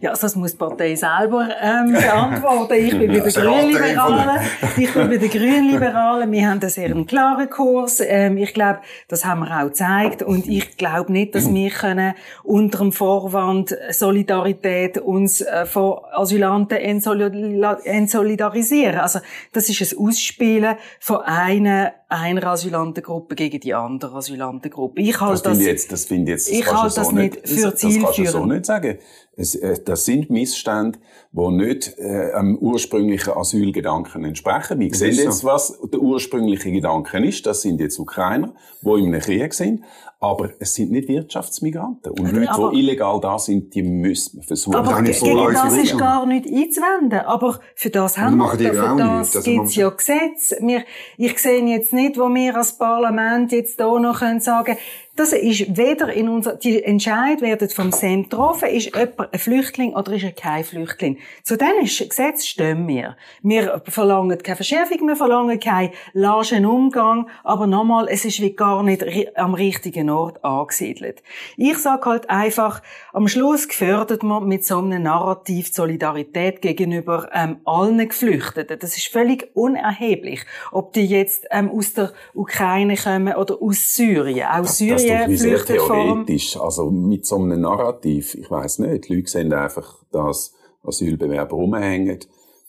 Ja, also das muss die Partei selber ähm, beantworten. Ich bin bei den Grünliberalen. Ich bin bei den Grünliberalen. Wir haben einen sehr klaren Kurs. Ähm, ich glaube, das haben wir auch gezeigt. Und ich glaube nicht, dass wir können unter dem Vorwand Solidarität uns äh, von Asylanten entsolidarisieren. Also das ist ein Ausspielen von einer einer Asylantengruppe gegen die andere Asylantengruppe. Ich halte das, das, jetzt, das jetzt, das ich halte das so nicht für zielführend. Das kannst du so nicht sagen. Es, äh, das sind Missstände, die nicht äh, ursprünglichen Asylgedanken entsprechen. Wir sehen jetzt, was der ursprüngliche Gedanke ist. Das sind jetzt Ukrainer, die in einem Krieg sind. Aber es sind nicht Wirtschaftsmigranten. Und Leute, aber, die illegal da sind, die müssen wir versuchen. Aber gegen das ist gar nicht einzuwenden. Aber für das haben wir, für das also gibt es ja Gesetze. Wir, ich sehe jetzt nicht, wo wir als Parlament jetzt hier noch sagen können, das ist weder in unser, die Entscheid werden vom SEM getroffen, ist jemand ein Flüchtling oder ist er kein Flüchtling. Zu diesem Gesetz stehen wir. Wir verlangen keine Verschärfung, wir verlangen keinen laschen Umgang, aber nochmal, es ist wie gar nicht am richtigen Ort angesiedelt. Ich sage halt einfach, am Schluss gefördert man mit so einem Narrativ Solidarität gegenüber ähm, allen Geflüchteten. Das ist völlig unerheblich, ob die jetzt ähm, aus der Ukraine kommen oder aus Syrien. Auch Syrien das ist sehr theoretisch. Also mit so einem Narrativ, ich weiß nicht, die Leute sehen einfach, dass Asylbewerber rumhängen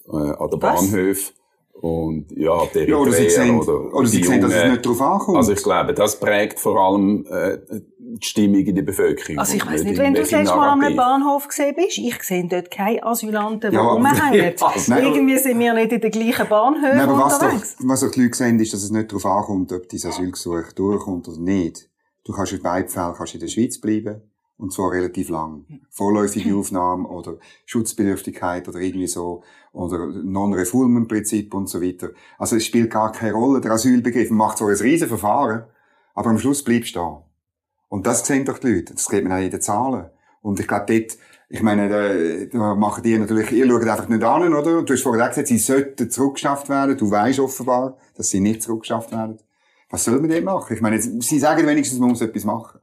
äh, an der Bahnhof und ja, der ja, oder sie sehen, oder, oder sie sehen, dass es nicht darauf ankommt. Also ich glaube, das prägt vor allem äh, die Stimmung in der Bevölkerung. Also ich weiß nicht, wenn du das letzte Mal an einem Bahnhof gesehen bist, ich sehe dort keine Asylanten, die ja, rumhängen. Ja, also, Irgendwie sind wir nicht in den gleichen Bahnhöfen nein, aber unterwegs. Was, doch, was doch die Leute sehen, ist, dass es nicht darauf ankommt, ob dein Asylgesuch durchkommt oder nicht. Du kannst in beiden Fällen kannst in der Schweiz bleiben. Und zwar relativ lang. Vorläufige Aufnahme oder Schutzbedürftigkeit oder irgendwie so. Oder Non-Refoulement-Prinzip und so weiter. Also es spielt gar keine Rolle. Der Asylbegriff man macht zwar ein riesen Verfahren, aber am Schluss bleibst du da. Und das sehen doch die Leute. Das sieht man auch in den Zahlen. Und ich glaube, dort, ich meine, da, da machen die natürlich, ihr schaut einfach nicht an, oder? Und du hast vorher gesagt, sie sollten zurückgeschafft werden. Du weißt offenbar, dass sie nicht zurückgeschafft werden. Was soll man denn machen? Ich meine, Sie sagen wenigstens, man muss etwas machen.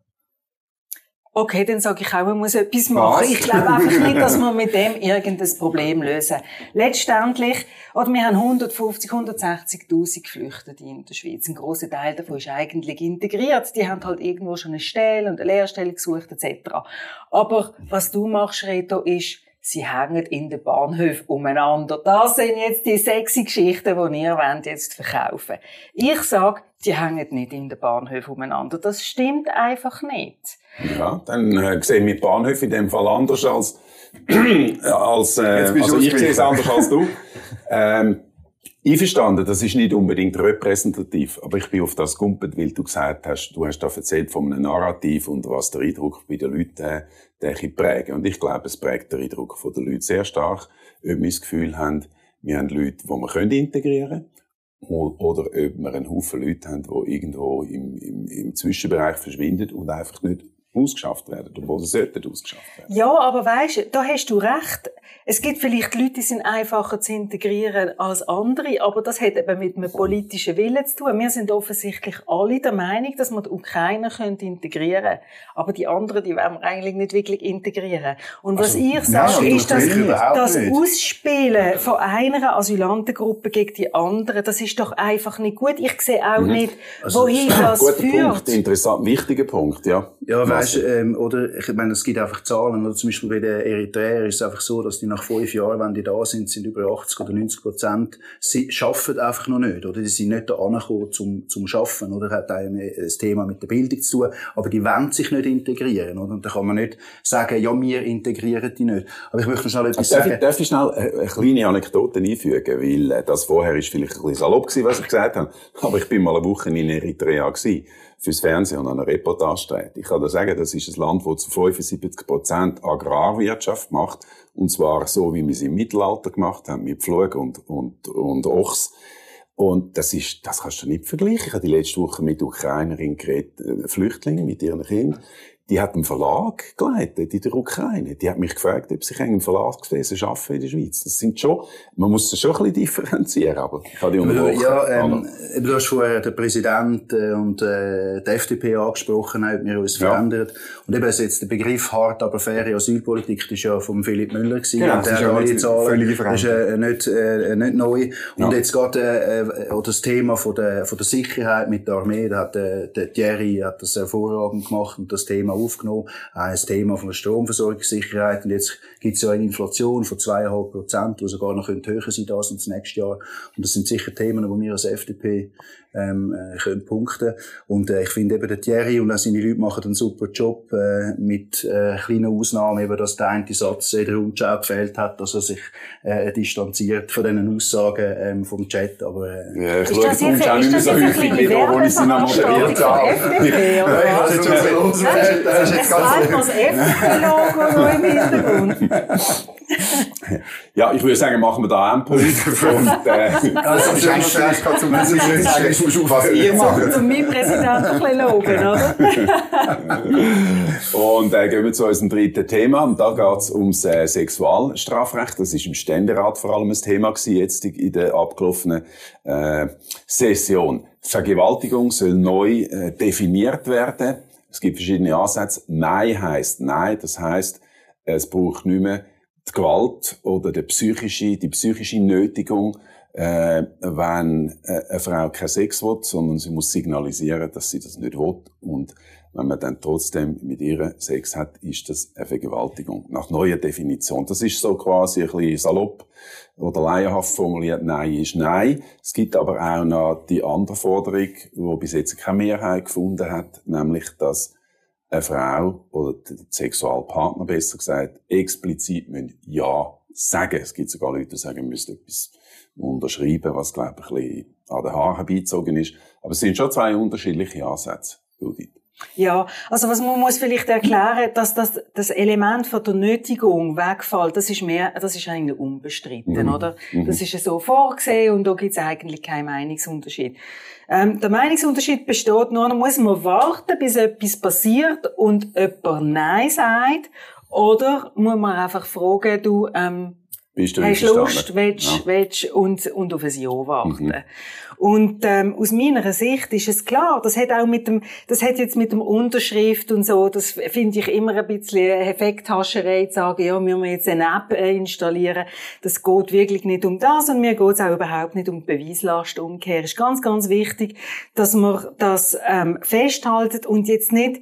Okay, dann sage ich auch, man muss etwas machen. Was? Ich glaube einfach nicht, dass wir mit dem irgendein Problem lösen. Letztendlich, oder wir haben 150, 160.000 Geflüchtete in der Schweiz. Ein grosser Teil davon ist eigentlich integriert. Die haben halt irgendwo schon eine Stelle und eine Lehrstelle gesucht, etc. Aber was du machst, Reto, ist, sie hängen in den Bahnhöfen umeinander. Das sind jetzt die sexy Geschichten, die ihr wollt jetzt verkaufen Ich sage, die hängen nicht in den Bahnhöfen umeinander. Das stimmt einfach nicht. Ja, dann äh, sehen wir die Bahnhöfe in dem Fall anders als, als äh, also ich sehe es anders als du. ähm, Einverstanden, das ist nicht unbedingt repräsentativ, aber ich bin auf das gumpet, weil du gesagt hast, du hast da erzählt von einem Narrativ und was der Eindruck bei den Leuten äh, ich, prägen. Und ich glaube, es prägt den Eindruck von den Leuten sehr stark, ob wir das Gefühl haben, wir haben Leute, die wir integrieren können, oder ob wir einen Haufen Leute haben, die irgendwo im, im, im Zwischenbereich verschwinden und einfach nicht ausgeschafft werden, obwohl sie sollten ausgeschafft werden. Ja, aber weißt, da hast du recht. Es gibt vielleicht Leute, die sind einfacher zu integrieren als andere, aber das hat eben mit einem politischen Willen zu tun. Wir sind offensichtlich alle der Meinung, dass man die Ukrainer integrieren können. Aber die anderen, die wollen wir eigentlich nicht wirklich integrieren. Und was also, ich sage, nein, ist, dass das Ausspielen von einer Asylantengruppe gegen die andere, das ist doch einfach nicht gut. Ich sehe auch mhm. nicht, also, wohin das guter führt. Punkt, interessant, wichtiger Punkt, ja. Ja, weißt, ähm, oder, ich meine, es gibt einfach Zahlen, oder zum Beispiel bei den Eritreern ist es einfach so, dass die nach fünf Jahren, wenn die da sind, sind über 80 oder 90 Prozent, sie schaffen einfach noch nicht, oder? Die sind nicht da angekommen zum, zum Schaffen, oder? Hat auch ein Thema mit der Bildung zu tun, aber die wollen sich nicht integrieren, oder? Und da kann man nicht sagen, ja, wir integrieren die nicht. Aber ich möchte noch schnell etwas darf sagen. Ich, darf ich schnell eine kleine Anekdote einfügen, weil äh, das vorher ist vielleicht ein bisschen salopp gewesen, was ich gesagt habe, aber ich bin mal eine Woche in Eritrea gewesen fürs Fernsehen und eine Reportage dreht. Ich kann da sagen, das ist ein Land, das zu 75 Prozent Agrarwirtschaft macht. Und zwar so, wie wir es im Mittelalter gemacht haben, mit Pflug und, und, und Ochs. Und das ist, das kannst du nicht vergleichen. Ich habe die letzte Woche mit Ukrainerin geredet, äh, Flüchtlingen mit ihren Kindern die hat einen Verlag geleitet in der Ukraine. Die hat mich gefragt, ob sich einen Verlagswesen arbeiten in der Schweiz. Das sind schon, man muss das schon ein bisschen differenzieren, aber ich habe die unterbrochen. Ja, ähm, du hast vorher den Präsident äh, und äh, die FDP angesprochen, haben wir uns ja. verändert. Und eben also jetzt der Begriff hart, aber faire Asylpolitik, das ist ja von Philipp Müller gewesen. Ja, und der hat alle Zahlen, das ist äh, nicht, äh, nicht neu. Und ja. jetzt geht äh, äh, das Thema von der, von der Sicherheit mit der Armee, da hat äh, der Thierry hat das hervorragend gemacht und das Thema aufgenommen. Auch ein Thema von der Stromversorgungssicherheit. Und jetzt gibt es ja eine Inflation von zweieinhalb Prozent, die sogar noch höher sein als das nächste Jahr. Und das sind sicher Themen, die wir als FDP ähm, äh, können punkten. Und äh, ich finde eben, der Thierry und auch seine Leute machen einen super Job äh, mit äh, kleinen Ausnahmen, eben, dass der eine Satz in der Rundschau gefehlt hat, dass er sich äh, distanziert von diesen Aussagen ähm, vom Chat. Aber, äh, ja, ich schaue die Rundschau nicht mehr so häufig wie da, wo ich sie noch moderiert habe. Das ist jetzt ganz... Das FDP-Logo im Hintergrund. ja, ich würde sagen, machen wir da einen Punkt. und, äh, das ist eigentlich zum was ihr macht. Und mein Präsident ein bisschen loben, oder? und äh, gehen wir zu unserem dritten Thema. Und da geht es ums äh, Sexualstrafrecht. Das ist im Ständerat vor allem ein Thema gewesen, jetzt in der abgelaufenen äh, Session. Vergewaltigung soll neu äh, definiert werden. Es gibt verschiedene Ansätze. Nein heißt Nein. Das heißt, es braucht nicht mehr die Gewalt oder die psychische, die psychische Nötigung, äh, wenn äh, eine Frau keinen Sex will, sondern sie muss signalisieren, dass sie das nicht will. Und wenn man dann trotzdem mit ihr Sex hat, ist das eine Vergewaltigung. Nach neuer Definition. Das ist so quasi ein bisschen salopp oder laienhaft formuliert. Nein ist Nein. Es gibt aber auch noch die andere Forderung, die bis jetzt keine Mehrheit gefunden hat, nämlich, dass eine Frau oder der Sexualpartner besser gesagt explizit müssen Ja sagen. Es gibt sogar Leute, die sagen, müssen etwas unterschreiben, was, glaube ich, ein bisschen an den Haaren beizogen ist. Aber es sind schon zwei unterschiedliche Ansätze, Judith. Ja, also was man muss vielleicht erklären, dass das, das Element von der Nötigung wegfällt, das ist mehr, das ist eigentlich unbestritten, mhm. oder? Mhm. Das ist ja so vorgesehen und da gibt es eigentlich keinen Meinungsunterschied. Ähm, der Meinungsunterschied besteht nur, da muss man warten, bis etwas passiert und jemand Nein sagt, oder muss man einfach fragen, du, ähm, bist du hast Lust, willst, ja. willst und, und auf ein Ja warten. Mhm. Und ähm, aus meiner Sicht ist es klar, das hat auch mit dem, das hat jetzt mit dem Unterschrift und so, das finde ich immer ein bisschen Effekthascherei zu sagen, ja, müssen wir jetzt eine App äh, installieren. Das geht wirklich nicht um das und mir geht es auch überhaupt nicht um die Beweislastumkehr. Es ist ganz, ganz wichtig, dass man das ähm, festhaltet und jetzt nicht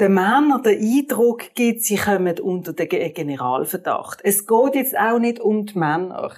den Männern den Eindruck gibt, sie kommen unter den Generalverdacht. Es geht jetzt auch nicht um die Männer.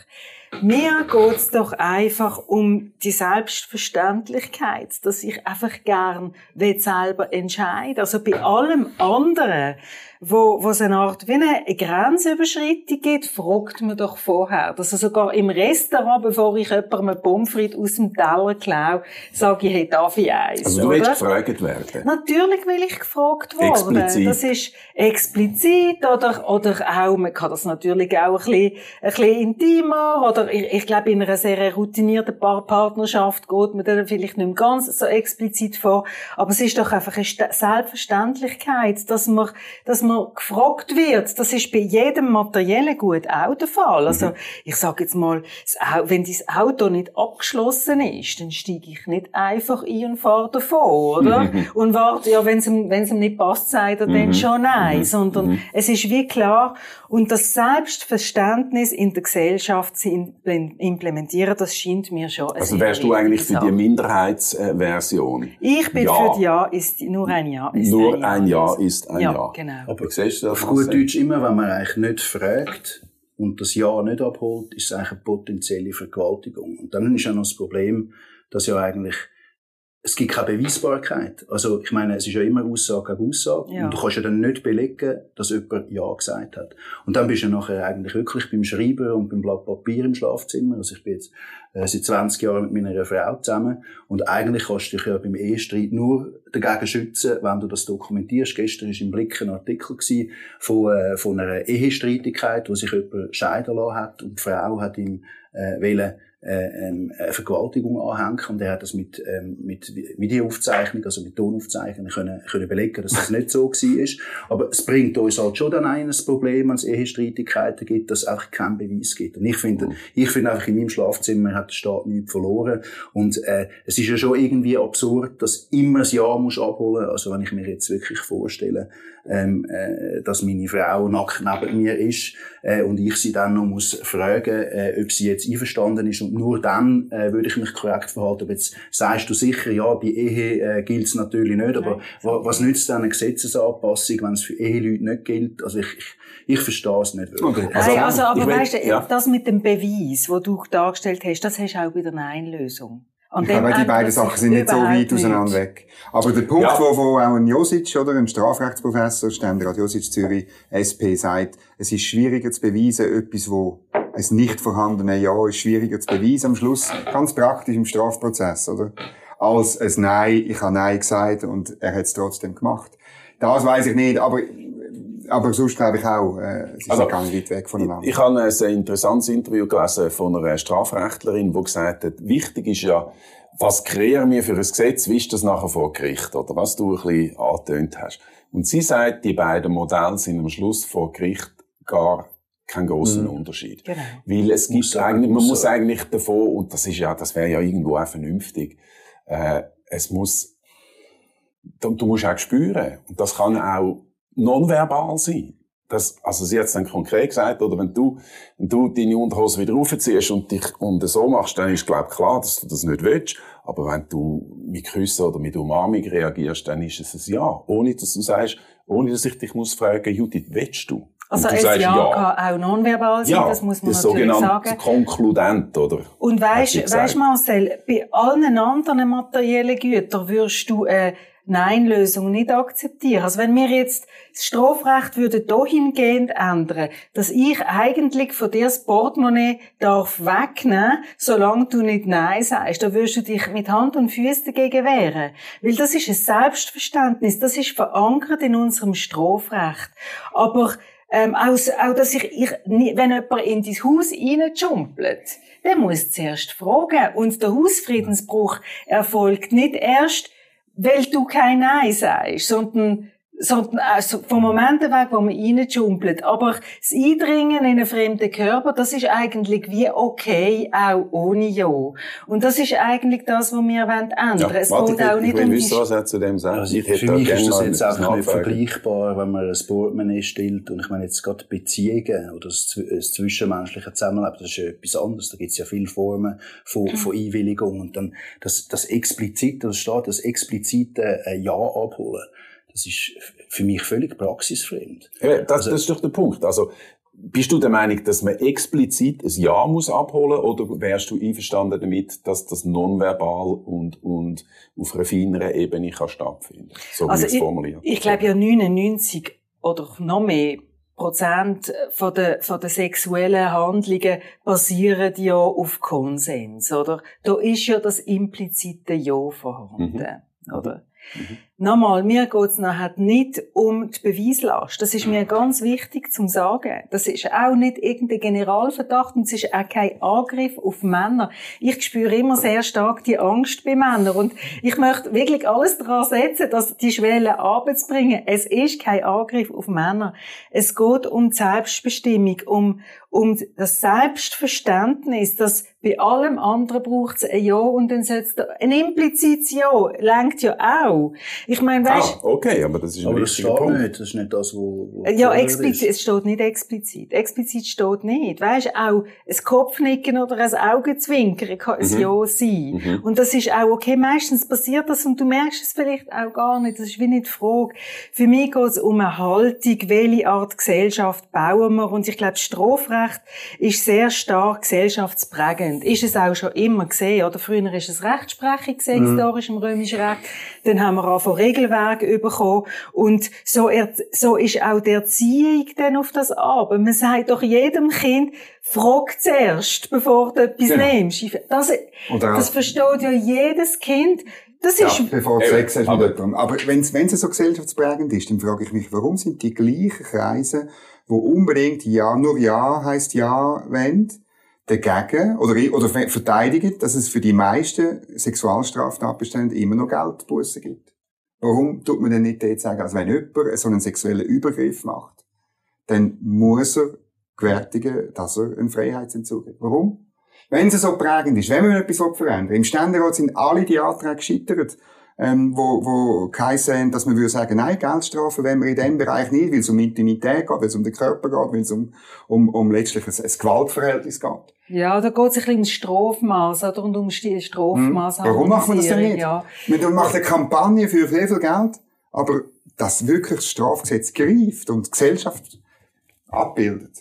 Mir geht's doch einfach um die Selbstverständlichkeit, dass ich einfach gern selber entscheide. Also bei allem anderen wo, wo es eine Art wie eine Grenzüberschreitung gibt, fragt man doch vorher. Dass also sogar im Restaurant, bevor ich jemandem Pommes frites aus dem Teller klaue, sage ich, hey, darf ich eins? Also du oder? willst gefragt werden? Natürlich will ich gefragt werden. Explizit. Das ist explizit oder, oder auch, man kann das natürlich auch ein bisschen, ein bisschen intimer oder ich, ich glaube, in einer sehr routinierten Partnerschaft geht man dann vielleicht nicht mehr ganz so explizit vor. Aber es ist doch einfach eine Selbstverständlichkeit, dass man, dass man man gefragt wird, das ist bei jedem materiellen Gut auch der Fall. Also, mhm. ich sage jetzt mal, wenn das Auto nicht abgeschlossen ist, dann steige ich nicht einfach ein und fahre davon, oder? Mhm. Und warte, ja, wenn es ihm, wenn es ihm nicht passt, sagt er mhm. dann schon nein. Mhm. Sondern mhm. es ist wie klar, und das Selbstverständnis in der Gesellschaft zu implementieren, das scheint mir schon Also wärst du eigentlich für die Minderheitsversion? Ich bin ja. für die Ja, ist, nur ein Ja ist nur ein Ja. Nur ein Ja ist ein Ja. Genau. Aber? Auf gut Deutsch immer, wenn man eigentlich nicht fragt, und das Ja nicht abholt, ist es eigentlich eine potenzielle Vergewaltigung. Und dann ist ja noch das Problem, dass ja eigentlich es gibt keine Beweisbarkeit. Also, ich meine, es ist ja immer Aussage gegen Aussage. Ja. Und du kannst ja dann nicht belegen, dass jemand Ja gesagt hat. Und dann bist du nachher eigentlich wirklich beim Schreiben und beim Blatt Papier im Schlafzimmer. Also, ich bin jetzt äh, seit 20 Jahren mit meiner Frau zusammen. Und eigentlich kannst du dich ja beim Ehestreit nur dagegen schützen, wenn du das dokumentierst. Gestern war im Blick ein Artikel von, äh, von einer Ehestreitigkeit, wo sich jemand scheiden lassen hat und die Frau hat ihm äh, wollen, ähm, eine Vergewaltigung anhängen und er hat das mit, ähm, mit Videoaufzeichnung, also mit Tonaufzeichnung können, können belegen, dass das nicht so war. Aber es bringt uns halt schon dann ein Problem, wenn es Ehestreitigkeiten gibt, dass es auch keinen Beweis gibt. Und ich finde, mhm. ich finde einfach in meinem Schlafzimmer hat der Staat nichts verloren und äh, es ist ja schon irgendwie absurd, dass immer das Ja muss abholen. Also wenn ich mir jetzt wirklich vorstelle, ähm, äh, dass meine Frau nackt neben mir ist äh, und ich sie dann noch muss fragen, äh, ob sie jetzt einverstanden ist und nur dann äh, würde ich mich korrekt verhalten. Aber jetzt sagst du sicher, ja, bei Ehe äh, gilt es natürlich nicht, aber Nein. was nützt dann eine Gesetzesanpassung, wenn es für Eheleute nicht gilt? Also ich, ich, ich verstehe es nicht wirklich. Okay. Also, also, aber weißt du, ja. das mit dem Beweis, wo du dargestellt hast, das hast du auch bei der Nein-Lösung. Und ich glaube, die beiden Sachen sind nicht so weit auseinander weg. Aber der Punkt, ja. wo, wo auch ein Josic, oder, ein Strafrechtsprofessor, Ständerat Josic Zürich, SP, sagt, es ist schwieriger zu beweisen, etwas, wo ein nicht vorhandenes Ja ist schwieriger zu beweisen am Schluss, ganz praktisch im Strafprozess, oder? Als ein Nein, ich habe Nein gesagt und er hat es trotzdem gemacht. Das weiß ich nicht, aber aber sonst glaube ich auch, äh, es ist also, gar nicht weit weg voneinander. Ich, ich habe ein sehr interessantes Interview gelesen von einer Strafrechtlerin, die gesagt hat, wichtig ist ja, was kreieren wir für ein Gesetz, wie ist das nachher vor Gericht, oder was du ein bisschen angetönt hast. Und sie sagt, die beiden Modelle sind am Schluss vor Gericht gar keinen großen mhm. Unterschied. Genau. Weil es gibt eigentlich, man muss eigentlich davon, und das ist ja, das wäre ja irgendwo auch vernünftig, äh, es muss, du, du musst auch spüren. Und das kann auch nonverbal sein. Das, also sie hat es dann konkret gesagt, oder wenn du, wenn du deine Unterhose wieder raufziehst und dich und so machst, dann ist glaub klar, dass du das nicht willst. Aber wenn du mit Küssen oder mit Umarmung reagierst, dann ist es ein Ja. Ohne, dass du sagst, ohne dass ich dich muss fragen, Judith, willst du? Also ein Ja, ja, kann auch nonverbal sein, ja, das muss man das natürlich sagen. Konkludent, oder? Und weisst, weisst Marcel, bei allen anderen materiellen Gütern würdest du, äh, Nein-Lösung nicht akzeptieren. Also wenn wir jetzt das Strafrecht würden dahingehend ändern, dass ich eigentlich von dir das Portemonnaie darf wegnehmen, solange du nicht Nein sagst, dann würdest du dich mit Hand und Füßen dagegen wehren. Weil das ist ein Selbstverständnis, das ist verankert in unserem Strafrecht. Aber ähm, auch, auch, dass ich, ich, wenn jemand in dein Haus reinjumpelt, der muss zuerst fragen. Und der Hausfriedensbruch erfolgt nicht erst, weil du kein Nein sagst, sondern sondern also vom Moment weg, wo man reinjumpelt. Aber das Eindringen in einen fremden Körper, das ist eigentlich wie okay, auch ohne Ja. Und das ist eigentlich das, was wir ändern wollen. Ja, es warte, geht auch nicht um wissen, was er zu dem sagt. Also ich für mich ist das jetzt auch nicht vergleichbar, wenn man ein Portemonnaie stellt. Und ich meine jetzt gerade Beziehungen oder das, das zwischenmenschliche Zusammenleben, das ist ja etwas anderes. Da gibt es ja viele Formen von, mhm. von Einwilligung. Und dann das, das explizite, das steht, das explizite äh, Ja abholen das ist für mich völlig praxisfremd. Ja, das, also, das ist doch der Punkt. Also, bist du der Meinung, dass man explizit ein Ja muss abholen oder wärst du einverstanden damit, dass das nonverbal und, und auf einer feineren Ebene kann stattfinden So also ich, formuliert. Ich glaube ja 99 oder noch mehr Prozent von der, von der sexuellen Handlungen basieren ja auf Konsens, oder? Da ist ja das implizite Ja vorhanden, mhm. oder? Mhm. Nochmal, mir geht's nachher nicht um die Beweislast. Das ist mir ganz wichtig zum sagen. Das ist auch nicht irgendein Generalverdacht und es ist auch kein Angriff auf Männer. Ich spüre immer sehr stark die Angst bei Männern und ich möchte wirklich alles daran setzen, dass die Schwelle abzubringen. Es ist kein Angriff auf Männer. Es geht um Selbstbestimmung, um, um das Selbstverständnis, dass bei allem anderen braucht es ein Ja und dann setzt ein implizites Ja, lenkt ja auch. Ich meine, weißt, Ah, okay, aber das ist ein Aber das wichtiger steht Punkt. nicht. Das ist nicht das, wo, wo Ja, explizit, ist. es steht nicht explizit. Explizit steht nicht. Weißt auch ein Kopfnicken oder ein Augenzwinkern kann ein Mhm. Ja sein. Und das ist auch okay. Meistens passiert das und du merkst es vielleicht auch gar nicht. Das ist wie nicht die Frage. Für mich geht es um eine Haltung, welche Art Gesellschaft bauen wir. Und ich glaube, Strafrecht ist sehr stark gesellschaftsprägend. Ist es auch schon immer gesehen, oder? Früher ist es Rechtsprechung gesehen, historisch im römischen Recht. Dann haben wir auch von Regelwerken bekommen. Und so, er, so ist auch die Erziehung dann auf das ab. Man sagt doch jedem Kind, frag zuerst, bevor du etwas Genau. nimmst. Das, das versteht ja jedes Kind. Das Ja, ist, bevor du Sex hast mit aber- jemandem. Aber wenn es so gesellschaftsprägend ist, dann frage ich mich, warum sind die gleichen Kreise, wo unbedingt Ja, nur Ja heisst Ja wollen, dagegen oder, oder ver- verteidigen, dass es für die meisten Sexualstraftatbestände immer noch Geldbussen gibt? Warum tut man denn nicht dort sagen, also wenn jemand so einen sexuellen Übergriff macht, dann muss er gewärtigen, dass er einen Freiheitsentzug hat. Warum? Wenn es so prägend ist, wenn man etwas verändern will. Im Ständerat sind alle die Anträge gescheitert, ähm, wo, wo geheissen dass man würde sagen, nein, Geldstrafe wenn wir in dem Bereich nicht, weil es um Intimität geht, weil es um den Körper geht, weil es um, um, um letztlich ein, ein Gewaltverhältnis geht. Ja, da geht es ein bisschen ums Strafmaß, oder? Und um die Strafmaß. Hm. Warum macht man das denn nicht? Ja. Man macht eine Kampagne für sehr viel Geld, aber das wirklich das Strafgesetz greift und die Gesellschaft abbildet.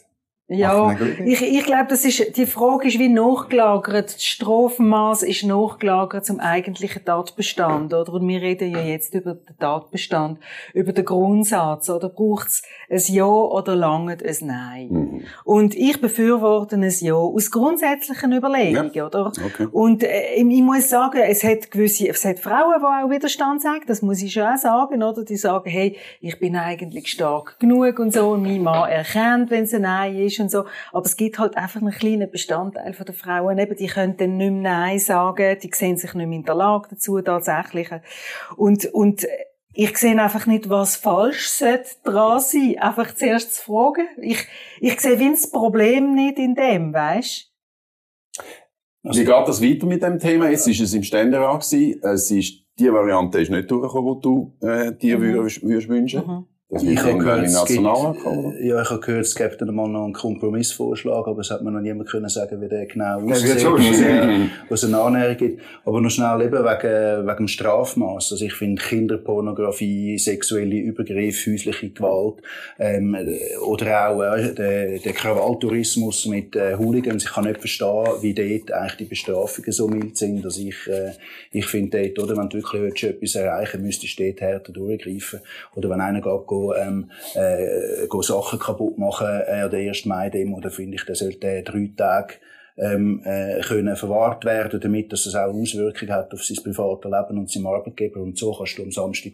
Ja, ich, ich glaube, das ist, die Frage ist wie nachgelagert. Das Strafmaß ist nachgelagert zum eigentlichen Tatbestand, oder? Und wir reden ja jetzt über den Tatbestand, über den Grundsatz, oder? Braucht's ein Ja oder langt ein Nein? Mhm. Und ich befürworte ein Ja aus grundsätzlichen Überlegungen, oder? Okay. Und äh, ich muss sagen, es hat gewisse, es hat Frauen, die auch Widerstand sagen, das muss ich schon auch sagen, oder? Die sagen, hey, ich bin eigentlich stark genug und so, und mein Mann erkennt, wenn es ein Nein ist und so. Aber es gibt halt einfach einen kleinen Bestandteil von der Frauen, eben, die können dann nicht mehr Nein sagen, die sehen sich nicht mehr in der Lage dazu, tatsächlich. Und, und, ich sehe einfach nicht, was falsch dran sein, einfach zuerst zu fragen. Ich, ich sehe wie das Problem nicht in dem, weißt? Wie geht das weiter mit dem Thema? Jetzt ist es im Ständerat gewesen. Es ist, die Variante ist nicht durchgekommen, die du, äh, dir Mhm. würdest, würdest wünschen. Mhm. Das Ich habe gehört, es gibt, ja, ich habe gehört, es gibt dann mal noch einen Kompromissvorschlag, aber es hat mir noch niemand können sagen, wie der genau aussieht, schwierig. eine- Annäherung gibt. Aber noch schnell eben wegen, wegen dem Strafmaß. Also ich finde Kinderpornografie, sexuelle Übergriffe, häusliche Gewalt, ähm, oder auch äh, der, der Krawalltourismus mit äh, Hooligans. Ich kann nicht verstehen, wie dort eigentlich die Bestrafungen so mild sind. Also ich, äh, ich finde dort, oder, wenn du wirklich willst, etwas erreichen müsstest du dort härter durchgreifen. Oder wenn einer geht, go, ähm, äh, go Sachen kaputt machen äh, an der 1. Mai-Demo, dann finde ich, der sollte drei Tage ähm, äh, können verwahrt werden, damit dass es auch eine Auswirkung hat auf sein privates Leben und seinem Arbeitgeber. Und so kannst du am Samstag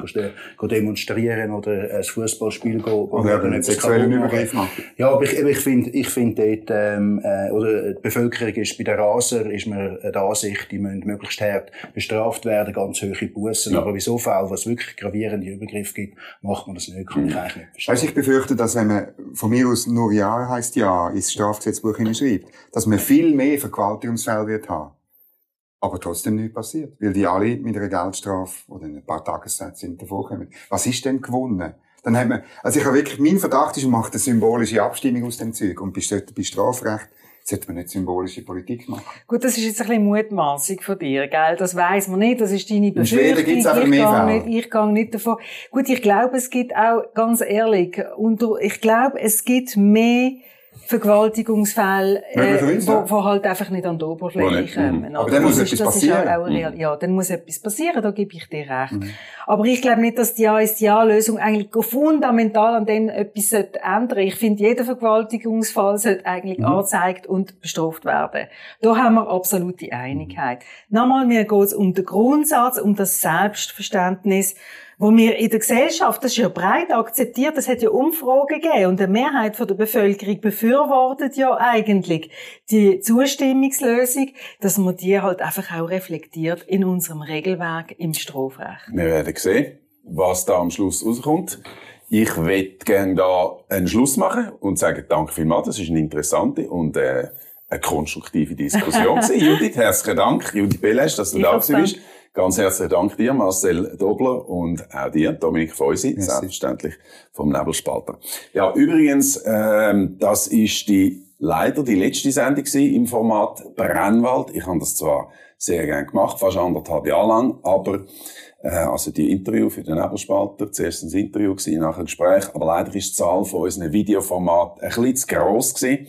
go demonstrieren oder ein Fußballspiel go Oder einen sexuellen. Übergriff machen. Ja, aber ich, ich finde, ich finde dort, ähm, äh, oder die Bevölkerung ist bei den Raser, ist mir der Ansicht, die müssen möglichst hart bestraft werden, ganz hohe Bussen. Ja. Aber bei so Fällen, was wirklich gravierende Übergriffe gibt, macht man das nicht, kann ich eigentlich nicht verstehen. Weißt, ich befürchte, dass wenn man von mir aus nur Ja heisst Ja ins Strafgesetzbuch hineinschreibt, dass man viel mehr Vergewaltigungsfälle wird haben. Aber trotzdem nichts passiert. Weil die alle mit einer Geldstrafe oder ein paar Tagessätze sind davonkommen. Was ist denn gewonnen? Dann hat man, also ich habe wirklich, mein Verdacht ist, man macht eine symbolische Abstimmung aus dem Zeug. Und bei, bei Strafrecht sollte man nicht symbolische Politik machen. Gut, das ist jetzt ein bisschen Mutmaßung von dir, gell? Das weiss man nicht, das ist deine Befürchtung. gibt's ich mehr Fälle. nicht, ich gehe nicht davon. Gut, ich glaube, es gibt auch, ganz ehrlich, unter, ich glaube, es gibt mehr Vergewaltigungsfälle, äh, wo, wo halt einfach nicht an die Oberfläche kommen. mhm. oder? Aber dann muss das etwas passieren. auch, auch real. Ja, dann muss etwas passieren, da gebe ich dir recht. Mhm. Aber ich glaube nicht, dass die Ja ist die Ja-Lösung eigentlich fundamental an dem etwas sollte ändern. Ich finde, jeder Vergewaltigungsfall sollte eigentlich Mhm. angezeigt und bestraft werden. Da haben wir absolute Einigkeit. Nochmal, mir geht es um den Grundsatz, um das Selbstverständnis, wo wir in der Gesellschaft, das ist ja breit akzeptiert, das hat ja Umfragen gegeben und eine Mehrheit von der Bevölkerung befürwortet ja eigentlich die Zustimmungslösung, dass man die halt einfach auch reflektiert in unserem Regelwerk im Strafrecht. Wir werden sehen, was da am Schluss rauskommt. Ich möchte gerne da einen Schluss machen und sagen, danke vielmals, das ist eine interessante und äh, eine konstruktive Diskussion. Judith, herzlichen Dank. Judith Belesch, dass du Ich da bist. Ganz herzlichen Dank dir, Marcel Dobler, und auch dir, Dominik Feusi, selbstverständlich vom Nebelspalter. Ja, übrigens, ähm, das ist die leider die letzte Sendung im Format Brennwald. Ich habe das zwar sehr gerne gemacht, fast anderthalb Jahre lang, aber äh, also die Interview für den Nebelspalter, zuerst ein Interview gewesen, nachher ein Gespräch, aber leider ist die Zahl von unseren Videoformaten ein bisschen zu gross gewesen.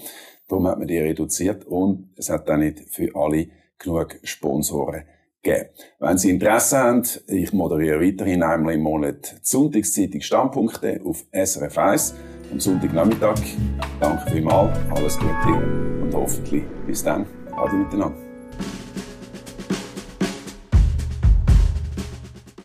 Darum hat man die reduziert und es hat dann nicht für alle genug Sponsoren geben. Wenn Sie Interesse haben, ich moderiere weiterhin einmal im Monat die Sonntagszeitung Standpunkte auf SRF 1 am Sonntagnachmittag. Danke vielmals, alles Gute und hoffentlich bis dann. Ade miteinander.